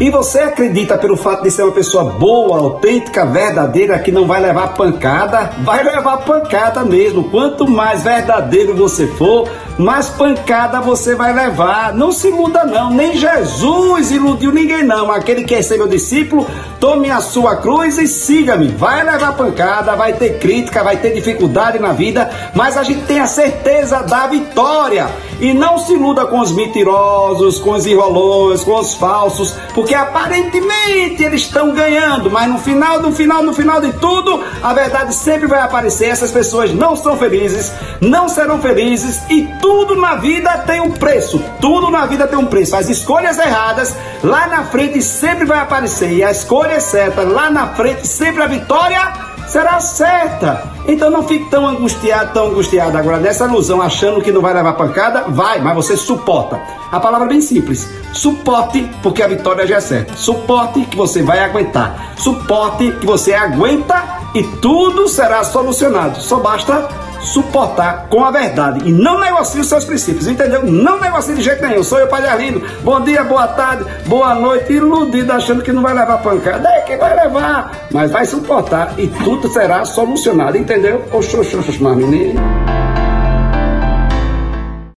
E você acredita pelo fato de ser uma pessoa boa, autêntica, verdadeira, que não vai levar pancada? Vai levar pancada mesmo. Quanto mais verdadeiro você for, mais pancada você vai levar. Não se iluda não, nem Jesus iludiu ninguém não. Aquele que é seu discípulo, tome a sua cruz e siga-me. Vai levar pancada, vai ter crítica, vai ter dificuldade na vida, mas a gente tem a certeza da vitória. E não se iluda com os mentirosos, com os enrolões, com os falsos, porque aparentemente eles estão ganhando, mas no final, no final, no final de tudo, a verdade sempre vai aparecer. Essas pessoas não são felizes, não serão felizes e tudo na vida tem um preço. Tudo na vida tem um preço. As escolhas erradas lá na frente sempre vai aparecer e a escolha certa lá na frente sempre a vitória será certa. Então não fique tão angustiado, tão angustiado agora nessa ilusão, achando que não vai levar pancada. Vai, mas você suporta. A palavra é bem simples. Suporte, porque a vitória já é certa. Suporte que você vai aguentar. Suporte que você aguenta e tudo será solucionado. Só basta suportar com a verdade e não negocie os seus princípios, entendeu? Não negocie de jeito nenhum. Sou eu, Padre Arlindo. Bom dia, boa tarde, boa noite. Iludido achando que não vai levar pancada. É que vai levar, mas vai suportar e tudo será solucionado, entendeu? Oxô, oxô, menino.